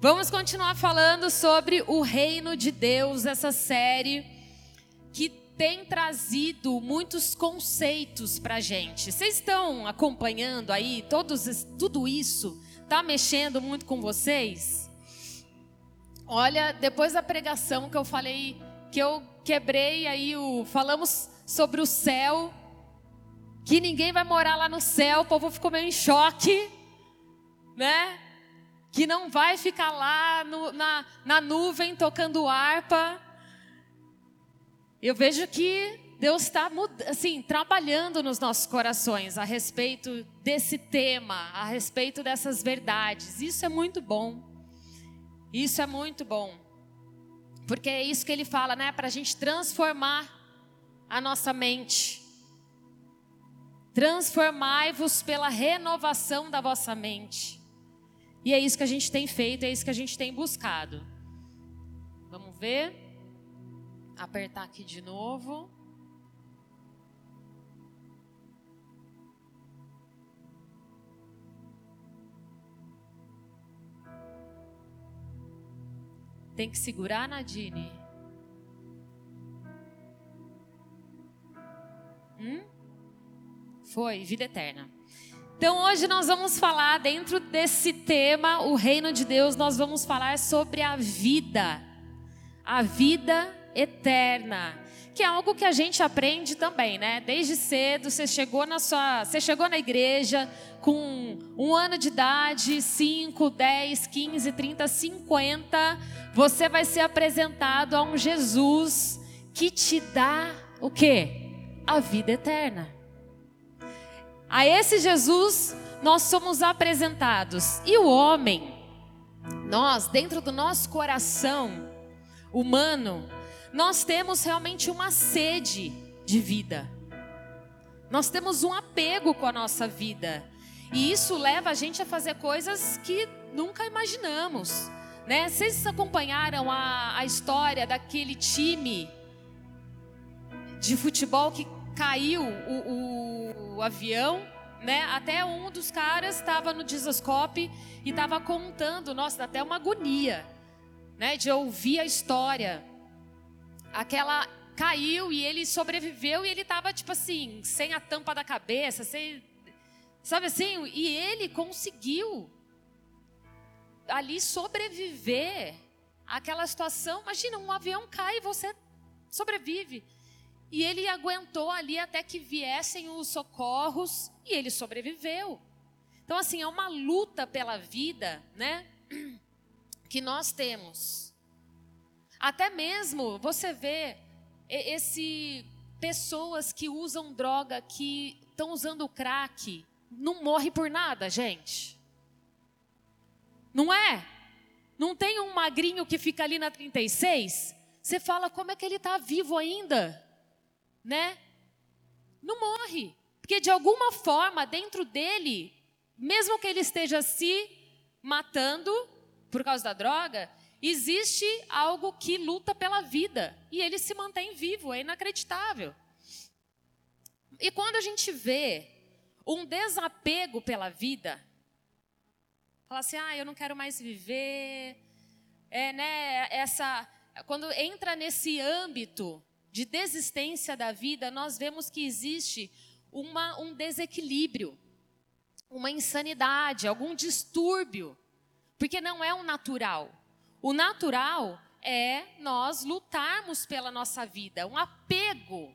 Vamos continuar falando sobre o reino de Deus, essa série que tem trazido muitos conceitos para gente. Vocês estão acompanhando aí todos, tudo isso? Está mexendo muito com vocês? Olha, depois da pregação que eu falei, que eu quebrei aí o. Falamos sobre o céu, que ninguém vai morar lá no céu, o povo ficou meio em choque, né? Que não vai ficar lá no, na, na nuvem tocando harpa. Eu vejo que Deus está assim trabalhando nos nossos corações a respeito desse tema, a respeito dessas verdades. Isso é muito bom. Isso é muito bom, porque é isso que Ele fala, né? Para a gente transformar a nossa mente. Transformai-vos pela renovação da vossa mente. E é isso que a gente tem feito, é isso que a gente tem buscado. Vamos ver. Apertar aqui de novo. Tem que segurar, Nadine. Hum? Foi, vida eterna. Então hoje nós vamos falar dentro desse tema, o reino de Deus, nós vamos falar sobre a vida, a vida eterna, que é algo que a gente aprende também, né? Desde cedo, você chegou na sua, você chegou na igreja com um ano de idade, 5, 10, 15, 30, 50, você vai ser apresentado a um Jesus que te dá o quê? A vida eterna. A esse Jesus nós somos apresentados. E o homem, nós, dentro do nosso coração humano, nós temos realmente uma sede de vida. Nós temos um apego com a nossa vida. E isso leva a gente a fazer coisas que nunca imaginamos. Né? Vocês acompanharam a, a história daquele time de futebol que caiu o, o, o avião, né? Até um dos caras estava no disoscope e estava contando, nossa, até uma agonia, né? De ouvir a história. Aquela caiu e ele sobreviveu e ele estava tipo assim, sem a tampa da cabeça, sem, sabe assim? E ele conseguiu ali sobreviver àquela situação. Imagina, um avião cai e você sobrevive. E ele aguentou ali até que viessem os socorros e ele sobreviveu. Então, assim, é uma luta pela vida, né? Que nós temos. Até mesmo você vê esse pessoas que usam droga, que estão usando crack, não morre por nada, gente. Não é? Não tem um magrinho que fica ali na 36? Você fala, como é que ele está vivo ainda? Né? Não morre. Porque de alguma forma, dentro dele, mesmo que ele esteja se matando por causa da droga, existe algo que luta pela vida. E ele se mantém vivo, é inacreditável. E quando a gente vê um desapego pela vida, fala assim: ah, eu não quero mais viver. É, né, essa, quando entra nesse âmbito de desistência da vida, nós vemos que existe uma, um desequilíbrio, uma insanidade, algum distúrbio, porque não é o natural. O natural é nós lutarmos pela nossa vida, um apego,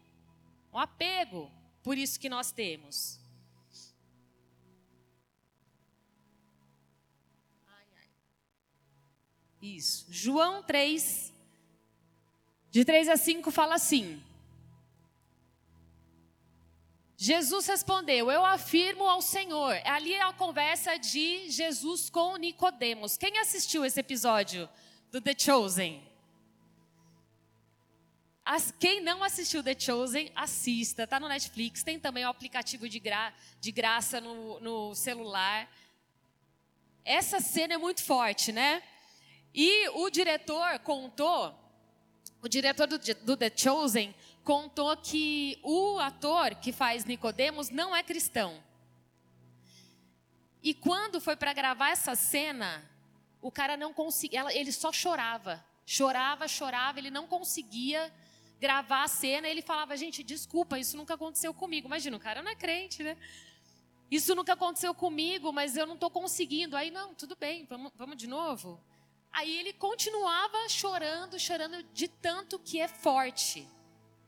um apego, por isso que nós temos. Isso. João 3, de 3 a 5 fala assim: Jesus respondeu: Eu afirmo ao Senhor. Ali é a conversa de Jesus com Nicodemos. Quem assistiu esse episódio do The Chosen? As, quem não assistiu The Chosen, assista. Está no Netflix. Tem também o aplicativo de, gra, de graça no, no celular. Essa cena é muito forte, né? E o diretor contou o diretor do, do The Chosen contou que o ator que faz Nicodemos não é cristão. E quando foi para gravar essa cena, o cara não conseguia, ele só chorava, chorava, chorava, ele não conseguia gravar a cena. Ele falava, gente, desculpa, isso nunca aconteceu comigo. Imagina, o cara não é crente, né? Isso nunca aconteceu comigo, mas eu não estou conseguindo. Aí, não, tudo bem, vamos, vamos de novo. Aí ele continuava chorando, chorando de tanto que é forte.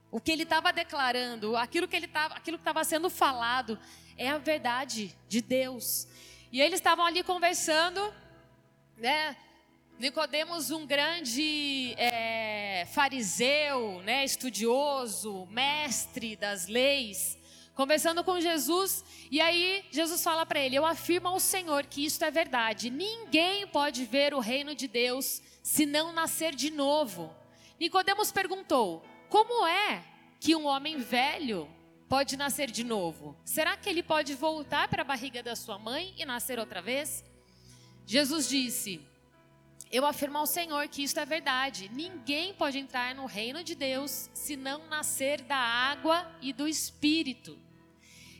O que ele estava declarando, aquilo que ele estava, aquilo que estava sendo falado, é a verdade de Deus. E eles estavam ali conversando, né? Nicodemos, um grande é, fariseu, né, estudioso, mestre das leis, conversando com Jesus, e aí Jesus fala para ele: Eu afirmo ao Senhor que isto é verdade. Ninguém pode ver o reino de Deus se não nascer de novo. Nicodemos perguntou: Como é que um homem velho pode nascer de novo? Será que ele pode voltar para a barriga da sua mãe e nascer outra vez? Jesus disse: Eu afirmo ao Senhor que isto é verdade. Ninguém pode entrar no reino de Deus se não nascer da água e do espírito.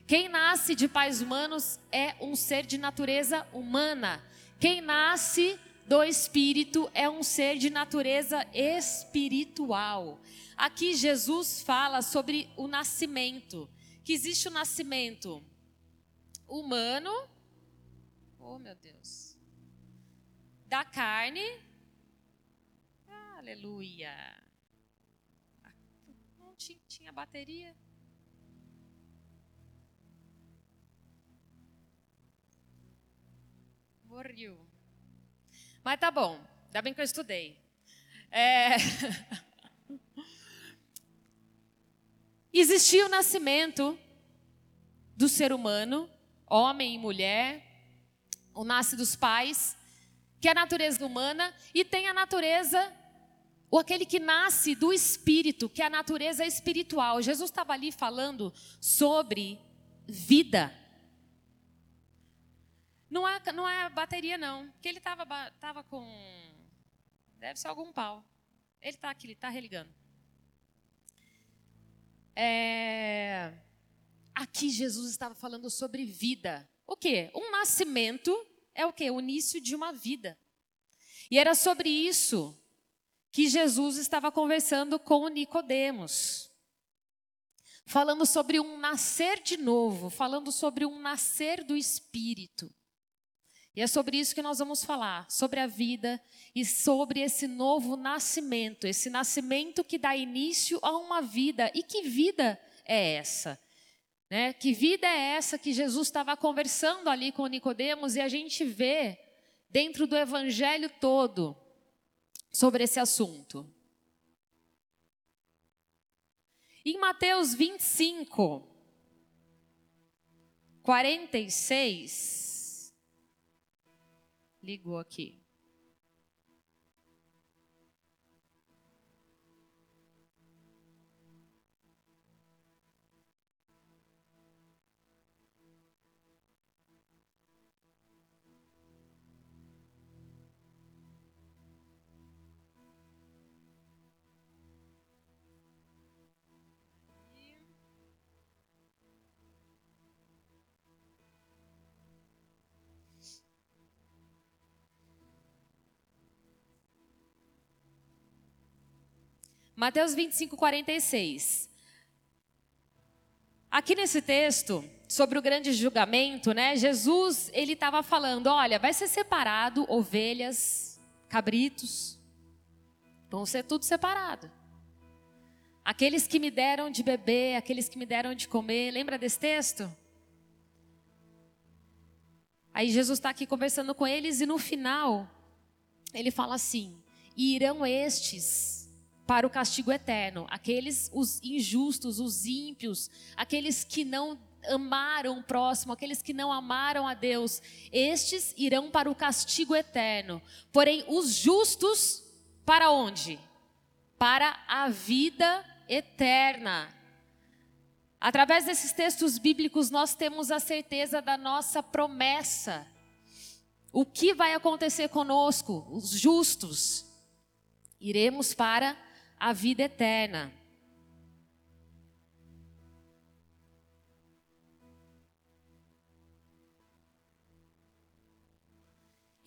Quem nasce de pais humanos é um ser de natureza humana. Quem nasce do espírito é um ser de natureza espiritual. Aqui Jesus fala sobre o nascimento, que existe o nascimento humano, oh meu Deus, da carne, aleluia. Não tinha, tinha bateria? Morreu. Mas tá bom, ainda bem que eu estudei. É... Existia o nascimento do ser humano, homem e mulher, o nasce dos pais, que é a natureza humana, e tem a natureza, ou aquele que nasce do espírito, que é a natureza espiritual. Jesus estava ali falando sobre vida. Não é, não é bateria, não. Porque ele estava tava com. Deve ser algum pau. Ele está aqui, ele está religando. É... Aqui Jesus estava falando sobre vida. O quê? Um nascimento é o quê? O início de uma vida. E era sobre isso que Jesus estava conversando com Nicodemos. Falando sobre um nascer de novo, falando sobre um nascer do espírito. E é sobre isso que nós vamos falar, sobre a vida e sobre esse novo nascimento, esse nascimento que dá início a uma vida. E que vida é essa? Né? Que vida é essa que Jesus estava conversando ali com Nicodemos e a gente vê dentro do evangelho todo sobre esse assunto. Em Mateus 25, 46, ligou aqui. Mateus 25, 46. Aqui nesse texto, sobre o grande julgamento, né? Jesus, ele estava falando, olha, vai ser separado ovelhas, cabritos, vão ser tudo separado. Aqueles que me deram de beber, aqueles que me deram de comer, lembra desse texto? Aí Jesus está aqui conversando com eles e no final, ele fala assim: irão estes para o castigo eterno. Aqueles, os injustos, os ímpios, aqueles que não amaram o próximo, aqueles que não amaram a Deus, estes irão para o castigo eterno. Porém, os justos, para onde? Para a vida eterna. Através desses textos bíblicos, nós temos a certeza da nossa promessa. O que vai acontecer conosco, os justos? Iremos para a vida eterna.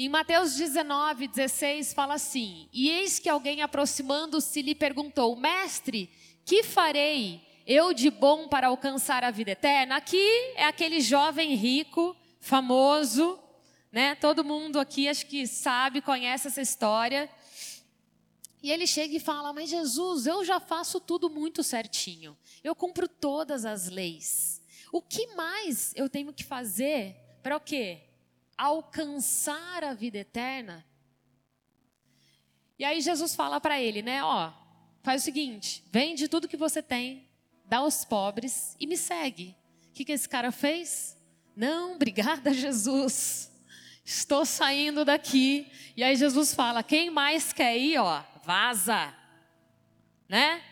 Em Mateus 19, 16, fala assim: E eis que alguém aproximando-se lhe perguntou: Mestre, que farei eu de bom para alcançar a vida eterna? Aqui é aquele jovem rico, famoso, né? Todo mundo aqui acho que sabe, conhece essa história. E ele chega e fala: Mas Jesus, eu já faço tudo muito certinho. Eu cumpro todas as leis. O que mais eu tenho que fazer para o quê? alcançar a vida eterna. E aí Jesus fala para ele, né? Ó, faz o seguinte: vende tudo que você tem, dá aos pobres e me segue. O que, que esse cara fez? Não, obrigada, Jesus. Estou saindo daqui. E aí Jesus fala: quem mais quer ir, ó, vaza. Né?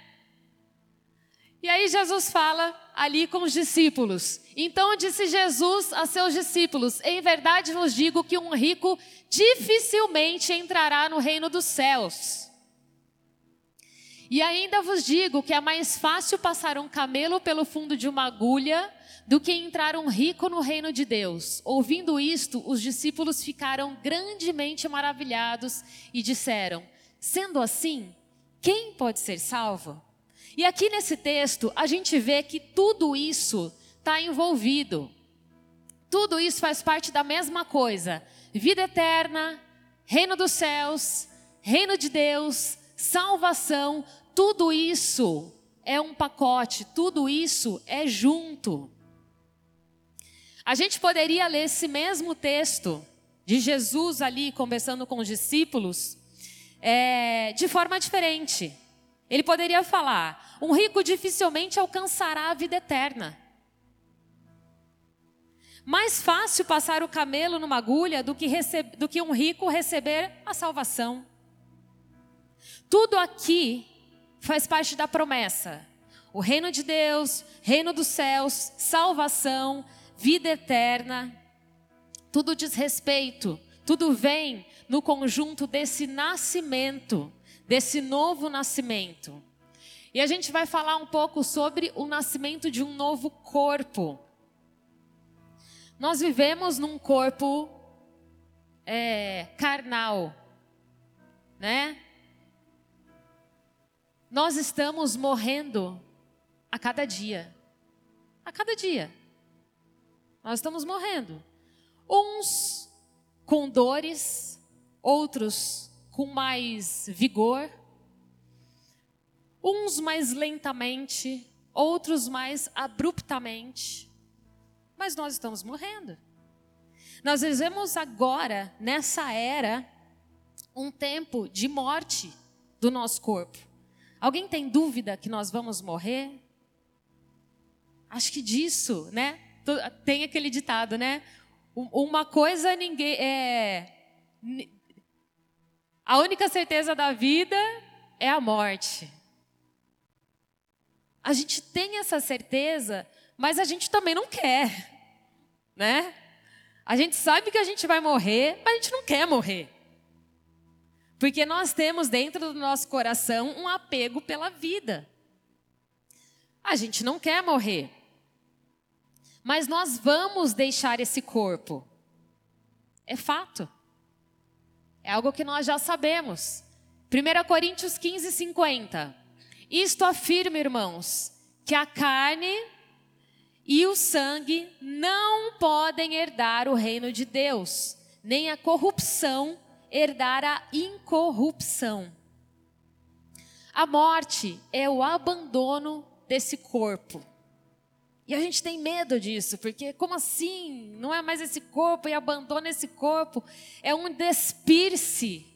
E aí Jesus fala ali com os discípulos. Então disse Jesus a seus discípulos: Em verdade vos digo que um rico dificilmente entrará no reino dos céus. E ainda vos digo que é mais fácil passar um camelo pelo fundo de uma agulha do que entrar um rico no reino de Deus. Ouvindo isto, os discípulos ficaram grandemente maravilhados e disseram: Sendo assim, quem pode ser salvo? E aqui nesse texto, a gente vê que tudo isso está envolvido. Tudo isso faz parte da mesma coisa: vida eterna, reino dos céus, reino de Deus, salvação. Tudo isso é um pacote, tudo isso é junto. A gente poderia ler esse mesmo texto de Jesus ali conversando com os discípulos é, de forma diferente. Ele poderia falar: um rico dificilmente alcançará a vida eterna. Mais fácil passar o camelo numa agulha do que, do que um rico receber a salvação. Tudo aqui faz parte da promessa. O reino de Deus, reino dos céus, salvação, vida eterna. Tudo diz respeito, tudo vem no conjunto desse nascimento desse novo nascimento. E a gente vai falar um pouco sobre o nascimento de um novo corpo. Nós vivemos num corpo é, carnal, né? Nós estamos morrendo a cada dia. A cada dia. Nós estamos morrendo. Uns com dores, outros com mais vigor, uns mais lentamente, outros mais abruptamente, mas nós estamos morrendo. Nós vivemos agora, nessa era, um tempo de morte do nosso corpo. Alguém tem dúvida que nós vamos morrer? Acho que disso, né? Tem aquele ditado, né? Uma coisa ninguém é a única certeza da vida é a morte. A gente tem essa certeza, mas a gente também não quer, né? A gente sabe que a gente vai morrer, mas a gente não quer morrer. Porque nós temos dentro do nosso coração um apego pela vida. A gente não quer morrer. Mas nós vamos deixar esse corpo. É fato. É algo que nós já sabemos. 1 Coríntios 15, 50. Isto afirma, irmãos, que a carne e o sangue não podem herdar o reino de Deus, nem a corrupção herdar a incorrupção. A morte é o abandono desse corpo. E a gente tem medo disso, porque como assim? Não é mais esse corpo e abandona esse corpo. É um despir-se.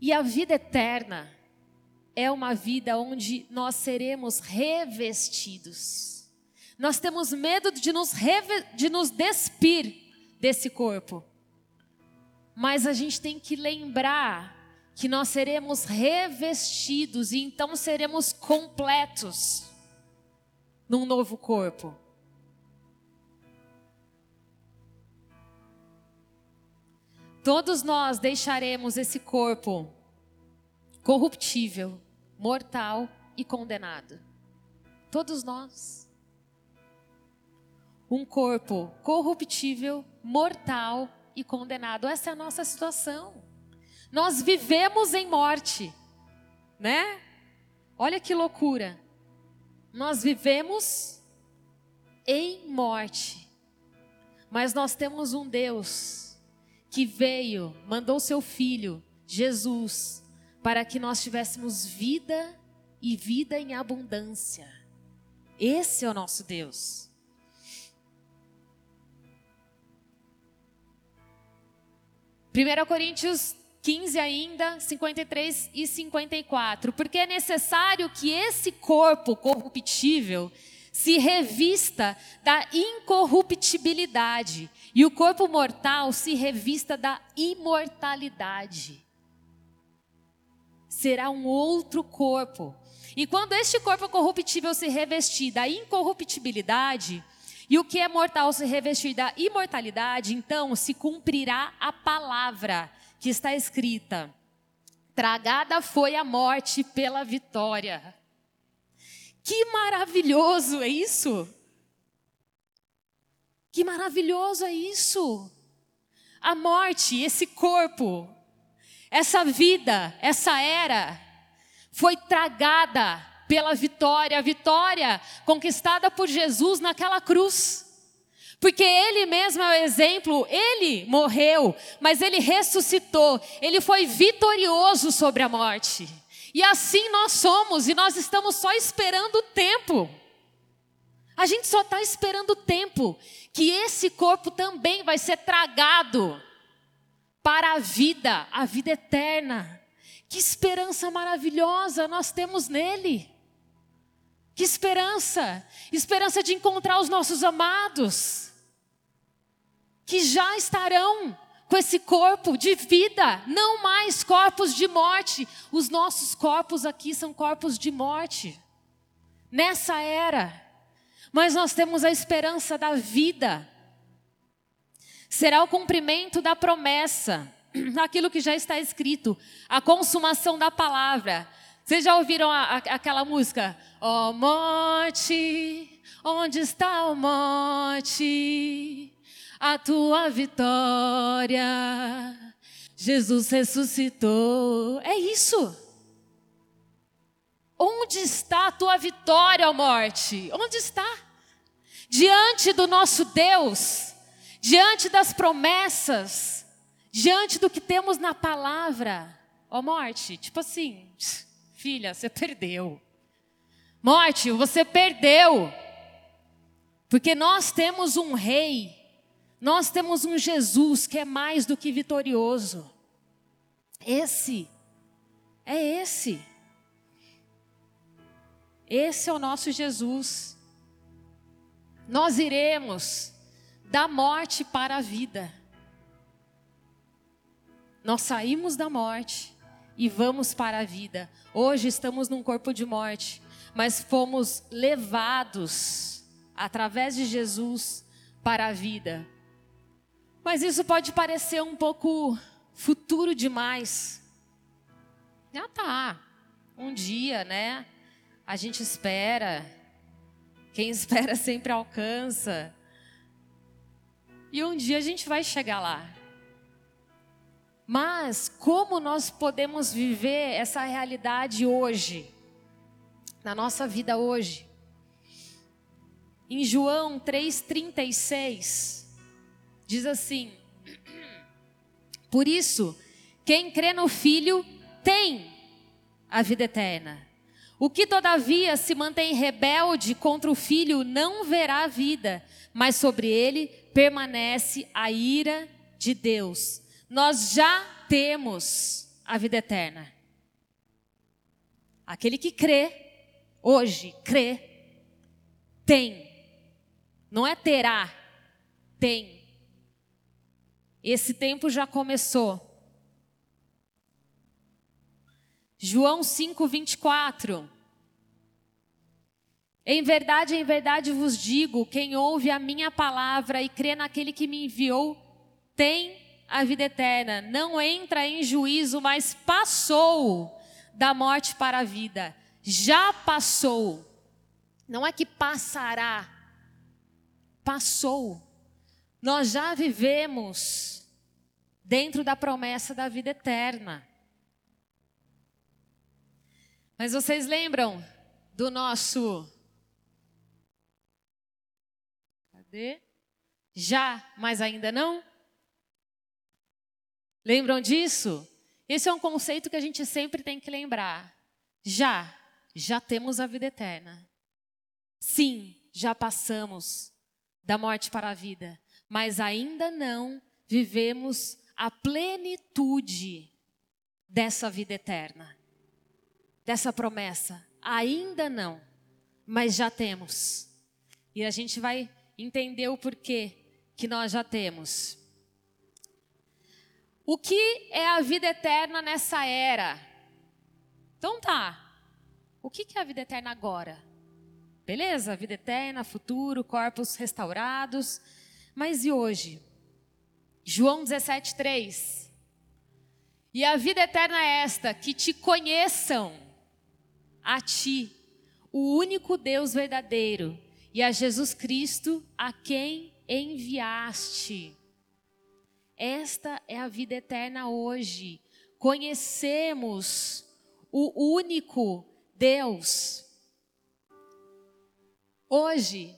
E a vida eterna é uma vida onde nós seremos revestidos. Nós temos medo de nos, de nos despir desse corpo. Mas a gente tem que lembrar que nós seremos revestidos e então seremos completos num novo corpo. Todos nós deixaremos esse corpo corruptível, mortal e condenado. Todos nós. Um corpo corruptível, mortal e condenado. Essa é a nossa situação. Nós vivemos em morte, né? Olha que loucura. Nós vivemos em morte. Mas nós temos um Deus que veio, mandou seu filho, Jesus, para que nós tivéssemos vida e vida em abundância. Esse é o nosso Deus. Primeira Coríntios 15 ainda, 53 e 54. Porque é necessário que esse corpo corruptível se revista da incorruptibilidade e o corpo mortal se revista da imortalidade. Será um outro corpo. E quando este corpo corruptível se revestir da incorruptibilidade, e o que é mortal se revestir da imortalidade, então se cumprirá a palavra que está escrita: Tragada foi a morte pela vitória. Que maravilhoso é isso! Que maravilhoso é isso! A morte, esse corpo, essa vida, essa era, foi tragada pela vitória, a vitória conquistada por Jesus naquela cruz. Porque ele mesmo é o exemplo, ele morreu, mas ele ressuscitou, ele foi vitorioso sobre a morte. E assim nós somos, e nós estamos só esperando o tempo. A gente só está esperando o tempo que esse corpo também vai ser tragado para a vida, a vida eterna. Que esperança maravilhosa nós temos nele. Que esperança! Esperança de encontrar os nossos amados que já estarão com esse corpo de vida, não mais corpos de morte. Os nossos corpos aqui são corpos de morte, nessa era. Mas nós temos a esperança da vida. Será o cumprimento da promessa, aquilo que já está escrito, a consumação da palavra. Vocês já ouviram a, a, aquela música? Ó oh, morte, onde está o morte? a tua vitória. Jesus ressuscitou. É isso. Onde está a tua vitória, ó morte? Onde está? Diante do nosso Deus, diante das promessas, diante do que temos na palavra. Ó morte, tipo assim, filha, você perdeu. Morte, você perdeu. Porque nós temos um rei nós temos um Jesus que é mais do que vitorioso. Esse, é esse. Esse é o nosso Jesus. Nós iremos da morte para a vida. Nós saímos da morte e vamos para a vida. Hoje estamos num corpo de morte, mas fomos levados através de Jesus para a vida. Mas isso pode parecer um pouco futuro demais. Ah, tá. Um dia, né? A gente espera. Quem espera sempre alcança. E um dia a gente vai chegar lá. Mas como nós podemos viver essa realidade hoje? Na nossa vida hoje? Em João 3,36 diz assim: Por isso, quem crê no Filho tem a vida eterna. O que todavia se mantém rebelde contra o Filho não verá vida, mas sobre ele permanece a ira de Deus. Nós já temos a vida eterna. Aquele que crê, hoje, crê, tem. Não é terá, tem. Esse tempo já começou. João 5, 24. Em verdade, em verdade vos digo: quem ouve a minha palavra e crê naquele que me enviou, tem a vida eterna. Não entra em juízo, mas passou da morte para a vida. Já passou. Não é que passará. Passou. Nós já vivemos dentro da promessa da vida eterna. Mas vocês lembram do nosso. Cadê? Já, mas ainda não? Lembram disso? Esse é um conceito que a gente sempre tem que lembrar. Já, já temos a vida eterna. Sim, já passamos da morte para a vida, mas ainda não vivemos a plenitude dessa vida eterna, dessa promessa. Ainda não, mas já temos. E a gente vai entender o porquê que nós já temos. O que é a vida eterna nessa era? Então tá. O que é a vida eterna agora? Beleza, vida eterna, futuro, corpos restaurados. Mas e hoje? João 17, 3. E a vida eterna é esta: que te conheçam, a ti, o único Deus verdadeiro, e a Jesus Cristo, a quem enviaste. Esta é a vida eterna hoje. Conhecemos o único Deus. Hoje,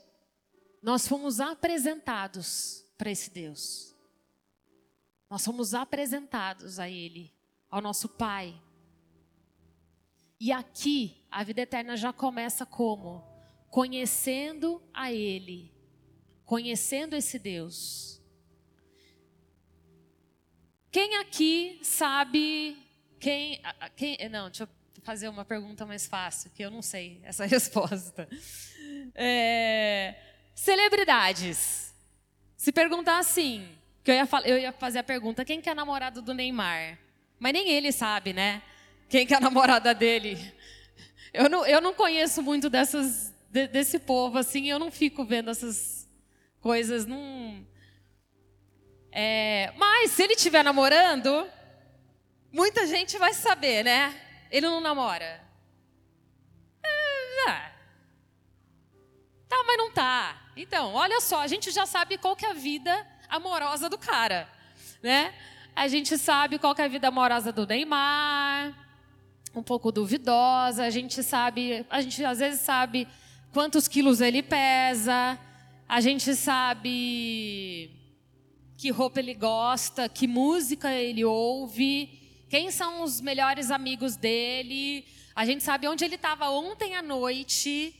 nós fomos apresentados para esse Deus. Nós somos apresentados a Ele, ao nosso Pai. E aqui, a vida eterna já começa como? Conhecendo a Ele, conhecendo esse Deus. Quem aqui sabe quem, quem, não, deixa eu fazer uma pergunta mais fácil, que eu não sei essa resposta. É, celebridades. Se perguntar assim, que eu ia, eu ia fazer a pergunta: quem que é namorado do Neymar? Mas nem ele sabe, né? Quem que é a namorada dele? Eu não, eu não conheço muito dessas, de, desse povo, assim, eu não fico vendo essas coisas. Não... É, mas se ele estiver namorando, muita gente vai saber, né? Ele não namora. É, é. Tá, mas não tá. Então, olha só, a gente já sabe qual que é a vida amorosa do cara, né? A gente sabe qual é a vida amorosa do Neymar, um pouco duvidosa. A gente sabe, a gente às vezes sabe quantos quilos ele pesa. A gente sabe que roupa ele gosta, que música ele ouve, quem são os melhores amigos dele. A gente sabe onde ele estava ontem à noite.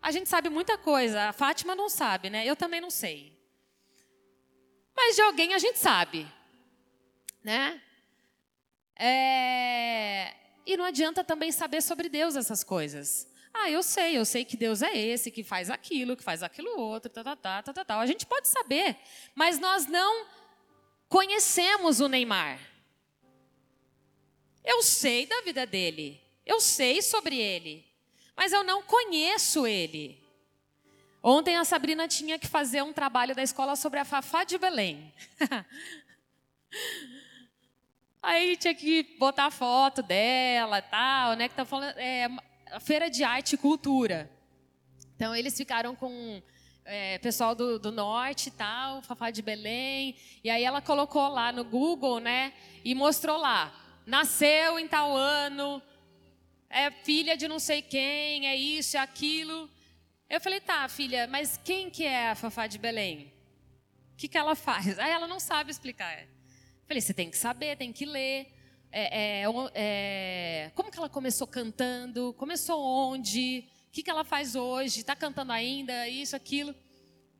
A gente sabe muita coisa. A Fátima não sabe, né? Eu também não sei. Mas de alguém a gente sabe, né? É... E não adianta também saber sobre Deus essas coisas. Ah, eu sei, eu sei que Deus é esse, que faz aquilo, que faz aquilo outro, tá, tá, tá, tá, tá, tá. A gente pode saber, mas nós não conhecemos o Neymar. Eu sei da vida dele, eu sei sobre ele, mas eu não conheço ele. Ontem a Sabrina tinha que fazer um trabalho da escola sobre a Fafá de Belém. Aí tinha que botar a foto dela tal, né? Que tá falando. É, a feira de arte e cultura. Então eles ficaram com é, pessoal do, do, norte e tal, Fafá de Belém. E aí ela colocou lá no Google, né? E mostrou lá. Nasceu em tal ano, é filha de não sei quem, é isso, é aquilo. Eu falei, tá, filha, mas quem que é a Fafá de Belém? O que, que ela faz? Aí ela não sabe explicar. Eu falei, você tem que saber, tem que ler. É, é, é, como que ela começou cantando? Começou onde? O que, que ela faz hoje? Está cantando ainda? Isso, aquilo.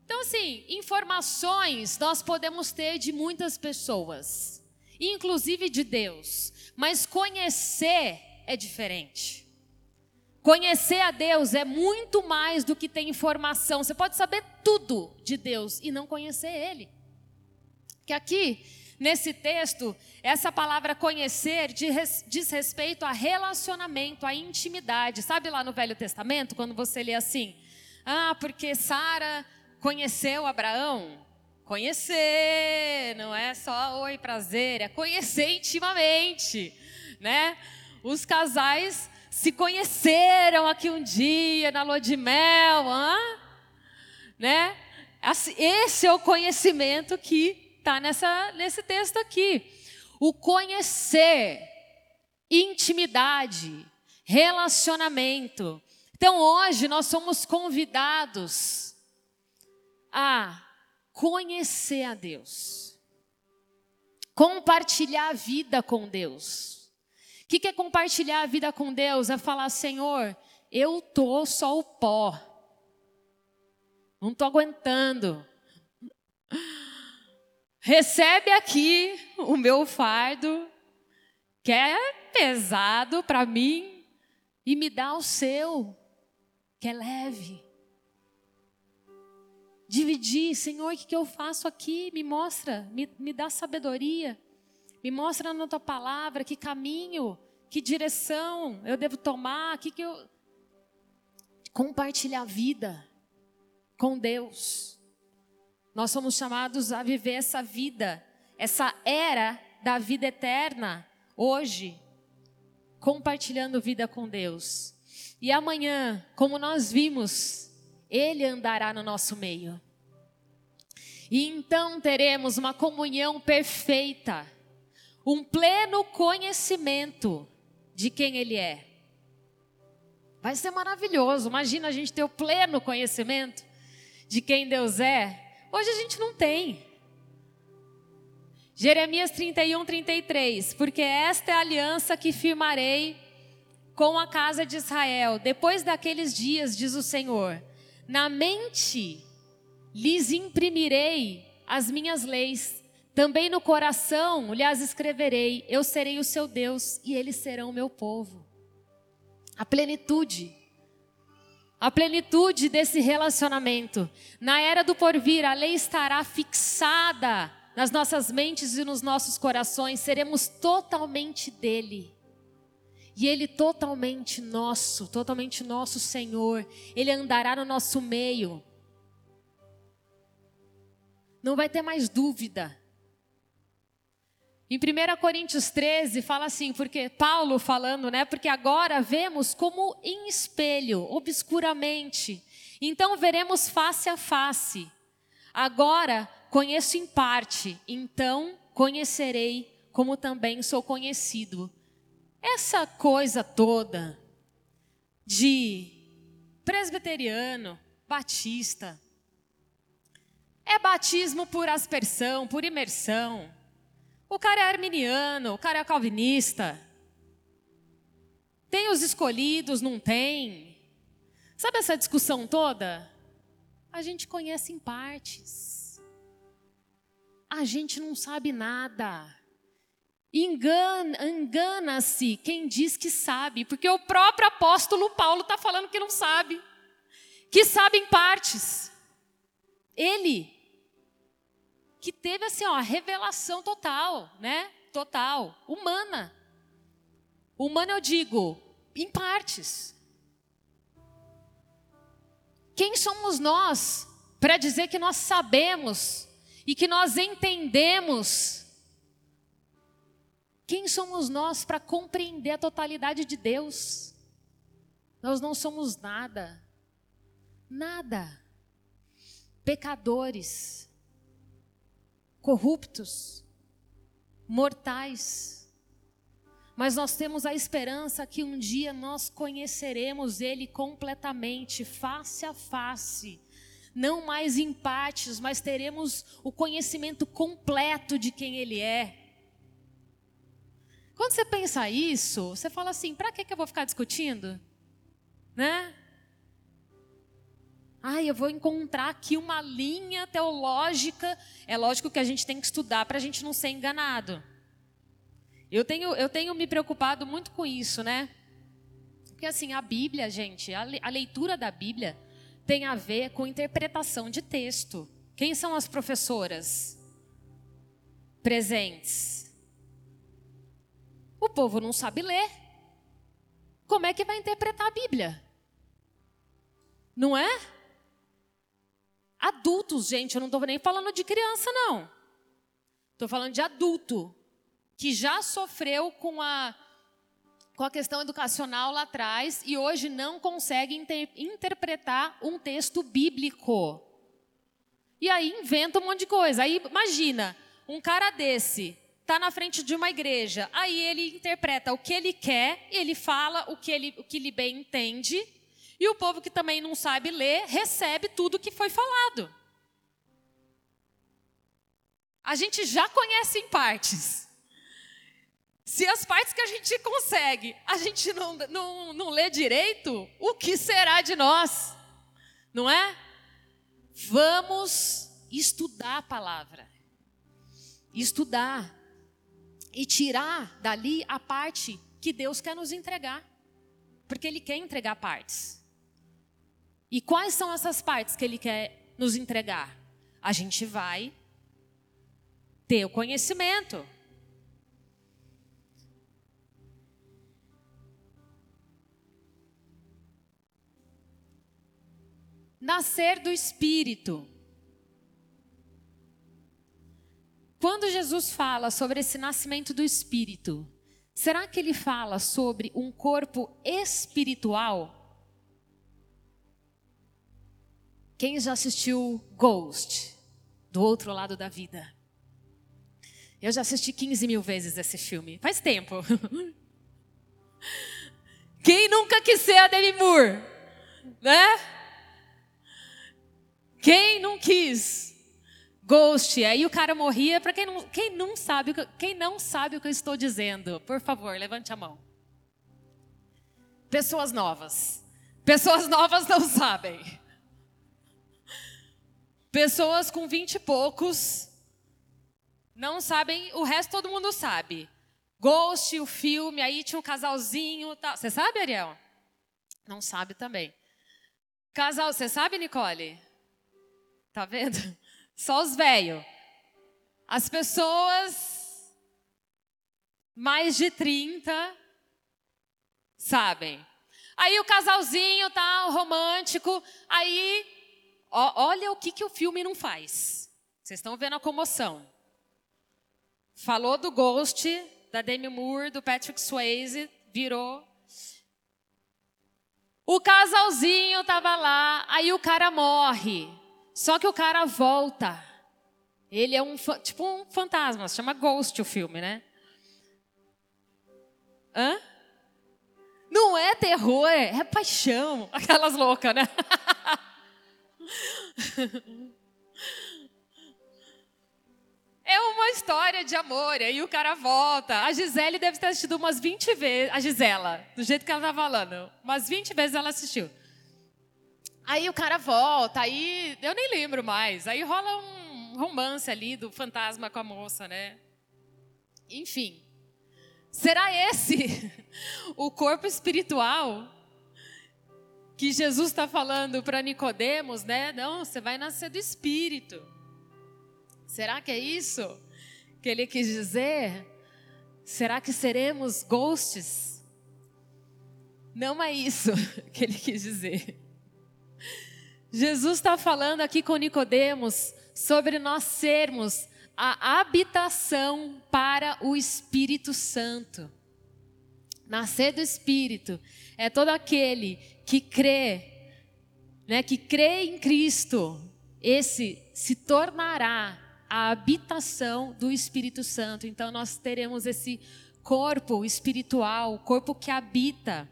Então, assim, informações nós podemos ter de muitas pessoas, inclusive de Deus, mas conhecer é diferente. Conhecer a Deus é muito mais do que ter informação. Você pode saber tudo de Deus e não conhecer Ele. Que aqui, nesse texto, essa palavra conhecer diz respeito a relacionamento, a intimidade. Sabe lá no Velho Testamento, quando você lê assim: Ah, porque Sara conheceu Abraão? Conhecer, não é só oi, prazer, é conhecer intimamente, né? Os casais se conheceram aqui um dia na lua de mel, hã? né? Esse é o conhecimento que está nesse texto aqui. O conhecer, intimidade, relacionamento. Então hoje nós somos convidados a conhecer a Deus, compartilhar a vida com Deus. O que é compartilhar a vida com Deus? É falar, Senhor, eu tô só o pó, não tô aguentando. Recebe aqui o meu fardo, que é pesado para mim, e me dá o seu, que é leve dividir, Senhor, o que, eu faço aqui? Me mostra, me, me dá sabedoria, me mostra na tua palavra que caminho, que direção eu devo tomar, que, que eu. Compartilhar a vida com Deus. Nós somos chamados a viver essa vida, essa era da vida eterna, hoje, compartilhando vida com Deus. E amanhã, como nós vimos, ele andará no nosso meio. E então teremos uma comunhão perfeita, um pleno conhecimento de quem Ele é. Vai ser maravilhoso. Imagina a gente ter o pleno conhecimento de quem Deus é. Hoje a gente não tem. Jeremias 31, 33. Porque esta é a aliança que firmarei com a casa de Israel. Depois daqueles dias, diz o Senhor na mente lhes imprimirei as minhas leis, também no coração lhes escreverei, eu serei o seu Deus e eles serão o meu povo. A plenitude, a plenitude desse relacionamento. Na era do porvir, a lei estará fixada nas nossas mentes e nos nossos corações, seremos totalmente dele. E Ele totalmente nosso, totalmente nosso Senhor. Ele andará no nosso meio. Não vai ter mais dúvida. Em 1 Coríntios 13 fala assim, porque Paulo falando, né? Porque agora vemos como em espelho, obscuramente. Então veremos face a face. Agora conheço em parte, então conhecerei como também sou conhecido. Essa coisa toda de presbiteriano, batista, é batismo por aspersão, por imersão. O cara é arminiano, o cara é calvinista. Tem os escolhidos, não tem. Sabe essa discussão toda? A gente conhece em partes. A gente não sabe nada. Engana, engana-se quem diz que sabe, porque o próprio apóstolo Paulo está falando que não sabe, que sabe em partes. Ele, que teve assim, ó, revelação total, né? Total, humana. Humana eu digo, em partes. Quem somos nós para dizer que nós sabemos e que nós entendemos quem somos nós para compreender a totalidade de Deus? Nós não somos nada, nada. Pecadores, corruptos, mortais. Mas nós temos a esperança que um dia nós conheceremos Ele completamente, face a face. Não mais em partes, mas teremos o conhecimento completo de quem Ele é. Quando você pensa isso, você fala assim: para que, eu vou ficar discutindo? Né? Ai, eu vou encontrar aqui uma linha teológica. É lógico que a gente tem que estudar para a gente não ser enganado. Eu tenho, eu tenho me preocupado muito com isso, né? Porque assim, a Bíblia, gente, a, a leitura da Bíblia tem a ver com interpretação de texto. Quem são as professoras presentes? O povo não sabe ler. Como é que vai interpretar a Bíblia? Não é? Adultos, gente, eu não estou nem falando de criança, não. Estou falando de adulto que já sofreu com a, com a questão educacional lá atrás e hoje não consegue inter, interpretar um texto bíblico. E aí inventa um monte de coisa. Aí imagina, um cara desse está na frente de uma igreja, aí ele interpreta o que ele quer, ele fala o que ele, o que ele bem entende, e o povo que também não sabe ler recebe tudo que foi falado. A gente já conhece em partes. Se as partes que a gente consegue, a gente não, não, não lê direito, o que será de nós? Não é? Vamos estudar a palavra. Estudar. E tirar dali a parte que Deus quer nos entregar. Porque Ele quer entregar partes. E quais são essas partes que Ele quer nos entregar? A gente vai ter o conhecimento. Nascer do Espírito. Quando Jesus fala sobre esse nascimento do Espírito, será que ele fala sobre um corpo espiritual? Quem já assistiu Ghost, do outro lado da vida? Eu já assisti 15 mil vezes esse filme. Faz tempo. Quem nunca quis ser a Demi Moore? Né? Quem não quis? Ghost. Aí o cara morria. Para quem não, quem não sabe, quem não sabe o que eu estou dizendo, por favor, levante a mão. Pessoas novas. Pessoas novas não sabem. Pessoas com vinte e poucos não sabem, o resto todo mundo sabe. Ghost, o filme, aí tinha um casalzinho. Tal. Você sabe, Ariel? Não sabe também. Casal, você sabe, Nicole? Tá vendo? Só os velhos. As pessoas mais de 30 sabem. Aí o casalzinho tal, romântico, aí ó, olha o que, que o filme não faz. Vocês estão vendo a comoção. Falou do Ghost, da Demi Moore, do Patrick Swayze, virou. O casalzinho tava lá, aí o cara morre. Só que o cara volta. Ele é um tipo um fantasma, se chama Ghost o filme, né? Hã? Não é terror, é paixão. Aquelas loucas, né? É uma história de amor, aí o cara volta. A Gisele deve ter assistido umas 20 vezes, a Gisela, do jeito que ela tá falando. Umas 20 vezes ela assistiu. Aí o cara volta, aí eu nem lembro mais. Aí rola um romance ali do fantasma com a moça, né? Enfim. Será esse o corpo espiritual que Jesus está falando para Nicodemos, né? Não, você vai nascer do Espírito. Será que é isso que ele quis dizer? Será que seremos ghosts? Não é isso que ele quis dizer. Jesus está falando aqui com Nicodemos sobre nós sermos a habitação para o Espírito Santo. Nascer do Espírito é todo aquele que crê, né, que crê em Cristo. Esse se tornará a habitação do Espírito Santo. Então nós teremos esse corpo espiritual, corpo que habita,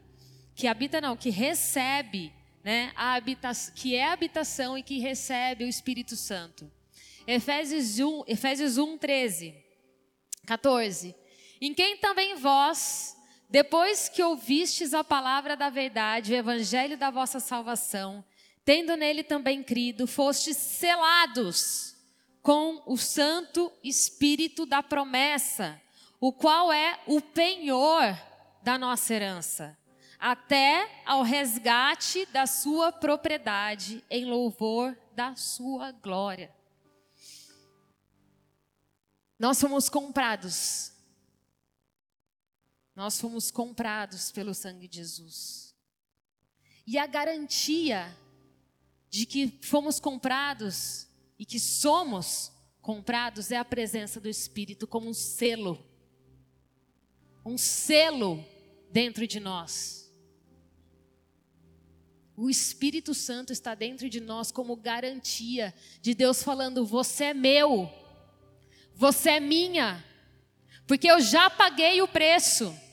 que habita não, que recebe né, a habitação, que é a habitação e que recebe o Espírito Santo. Efésios 1, Efésios 1 13, 14. Em quem também vós, depois que ouvistes a palavra da verdade, o evangelho da vossa salvação, tendo nele também crido, fostes selados com o Santo Espírito da promessa, o qual é o penhor da nossa herança até ao resgate da sua propriedade, em louvor da sua glória. Nós fomos comprados. Nós fomos comprados pelo sangue de Jesus. E a garantia de que fomos comprados e que somos comprados é a presença do Espírito como um selo. Um selo dentro de nós. O Espírito Santo está dentro de nós como garantia de Deus falando: Você é meu, Você é minha, porque eu já paguei o preço.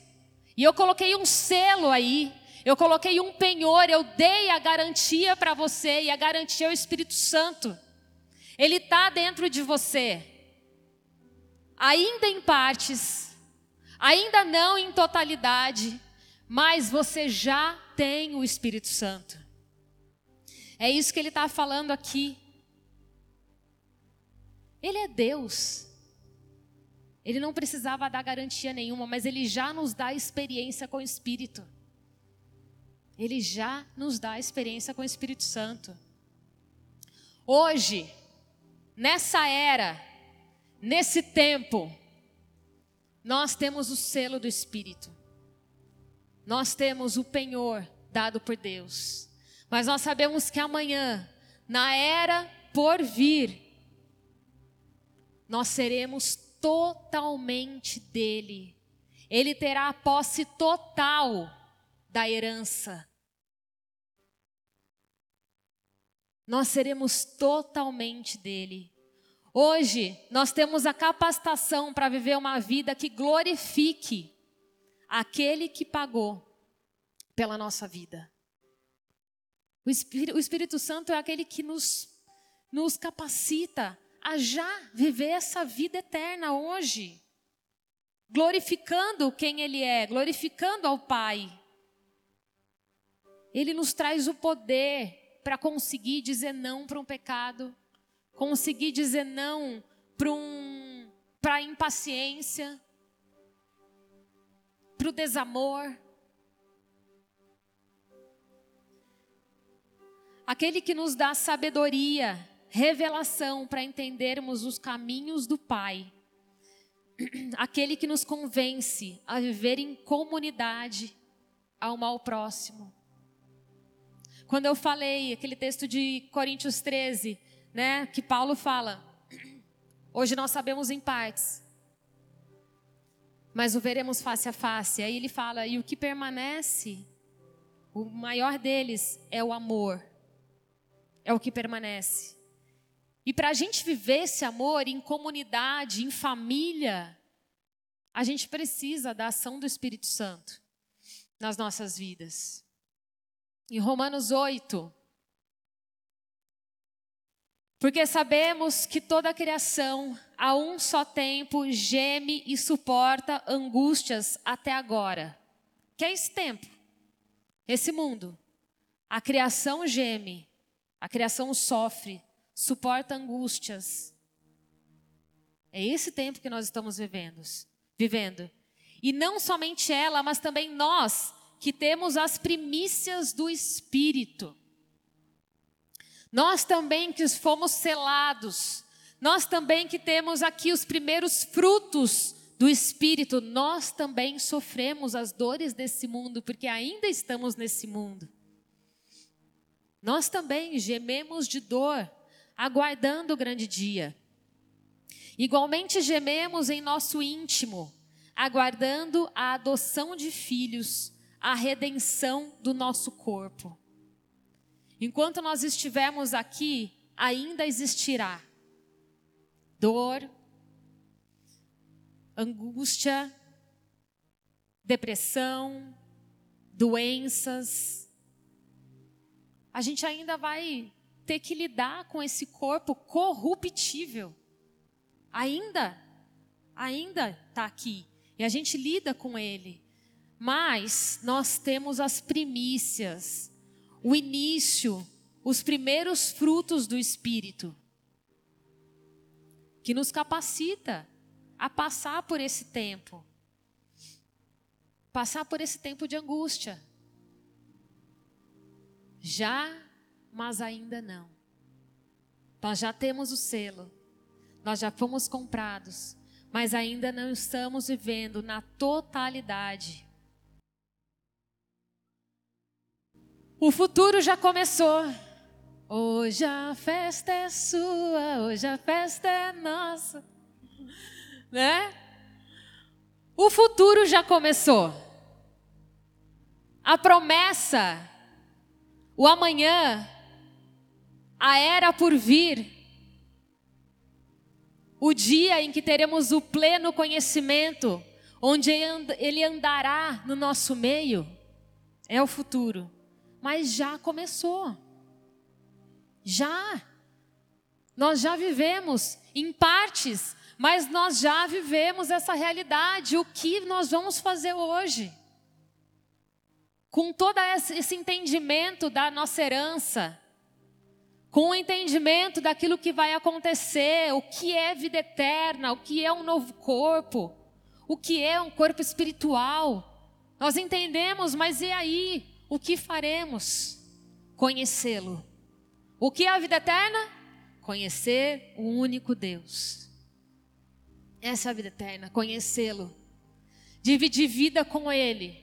E eu coloquei um selo aí, eu coloquei um penhor, eu dei a garantia para você, e a garantia é o Espírito Santo. Ele está dentro de você, ainda em partes, ainda não em totalidade, mas você já tem o Espírito Santo. É isso que ele está falando aqui. Ele é Deus. Ele não precisava dar garantia nenhuma, mas ele já nos dá experiência com o Espírito. Ele já nos dá experiência com o Espírito Santo. Hoje, nessa era, nesse tempo, nós temos o selo do Espírito. Nós temos o penhor dado por Deus. Mas nós sabemos que amanhã, na era por vir, nós seremos totalmente dele. Ele terá a posse total da herança. Nós seremos totalmente dele. Hoje, nós temos a capacitação para viver uma vida que glorifique aquele que pagou pela nossa vida. O Espírito, o Espírito Santo é aquele que nos, nos capacita a já viver essa vida eterna hoje, glorificando quem Ele é, glorificando ao Pai. Ele nos traz o poder para conseguir dizer não para um pecado, conseguir dizer não para um, a impaciência, para o desamor. Aquele que nos dá sabedoria revelação para entendermos os caminhos do Pai. Aquele que nos convence a viver em comunidade ao mal próximo. Quando eu falei aquele texto de Coríntios 13, né, que Paulo fala, hoje nós sabemos em partes, mas o veremos face a face. Aí ele fala, e o que permanece, o maior deles é o amor, é o que permanece. E para a gente viver esse amor em comunidade, em família, a gente precisa da ação do Espírito Santo nas nossas vidas. Em Romanos 8, porque sabemos que toda a criação, a um só tempo, geme e suporta angústias até agora. Que é esse tempo, esse mundo. A criação geme, a criação sofre, suporta angústias. É esse tempo que nós estamos vivendo, vivendo. E não somente ela, mas também nós que temos as primícias do Espírito. Nós também que fomos selados, nós também que temos aqui os primeiros frutos do Espírito, nós também sofremos as dores desse mundo, porque ainda estamos nesse mundo. Nós também gememos de dor, aguardando o grande dia. Igualmente gememos em nosso íntimo, aguardando a adoção de filhos, a redenção do nosso corpo. Enquanto nós estivermos aqui, ainda existirá dor, angústia, depressão, doenças. A gente ainda vai ter que lidar com esse corpo corruptível. Ainda, ainda está aqui. E a gente lida com ele. Mas nós temos as primícias, o início, os primeiros frutos do Espírito, que nos capacita a passar por esse tempo. Passar por esse tempo de angústia. Já mas ainda não. Nós já temos o selo, nós já fomos comprados, mas ainda não estamos vivendo na totalidade. O futuro já começou. Hoje a festa é sua, hoje a festa é nossa. Né? O futuro já começou. A promessa, o amanhã a era por vir, o dia em que teremos o pleno conhecimento, onde Ele andará no nosso meio, é o futuro. Mas já começou. Já. Nós já vivemos em partes, mas nós já vivemos essa realidade. O que nós vamos fazer hoje? Com todo esse entendimento da nossa herança, com o entendimento daquilo que vai acontecer, o que é vida eterna, o que é um novo corpo, o que é um corpo espiritual. Nós entendemos, mas e aí? O que faremos? Conhecê-lo. O que é a vida eterna? Conhecer o único Deus. Essa é a vida eterna, conhecê-lo. Dividir vida com Ele.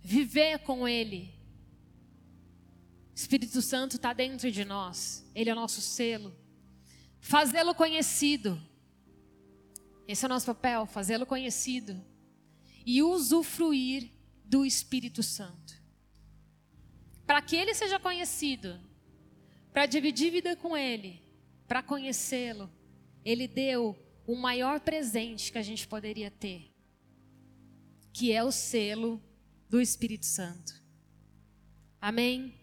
Viver com Ele Espírito Santo está dentro de nós, Ele é o nosso selo. Fazê-lo conhecido. Esse é o nosso papel, fazê-lo conhecido. E usufruir do Espírito Santo. Para que ele seja conhecido, para dividir vida com ele, para conhecê-lo, ele deu o maior presente que a gente poderia ter, que é o selo do Espírito Santo. Amém?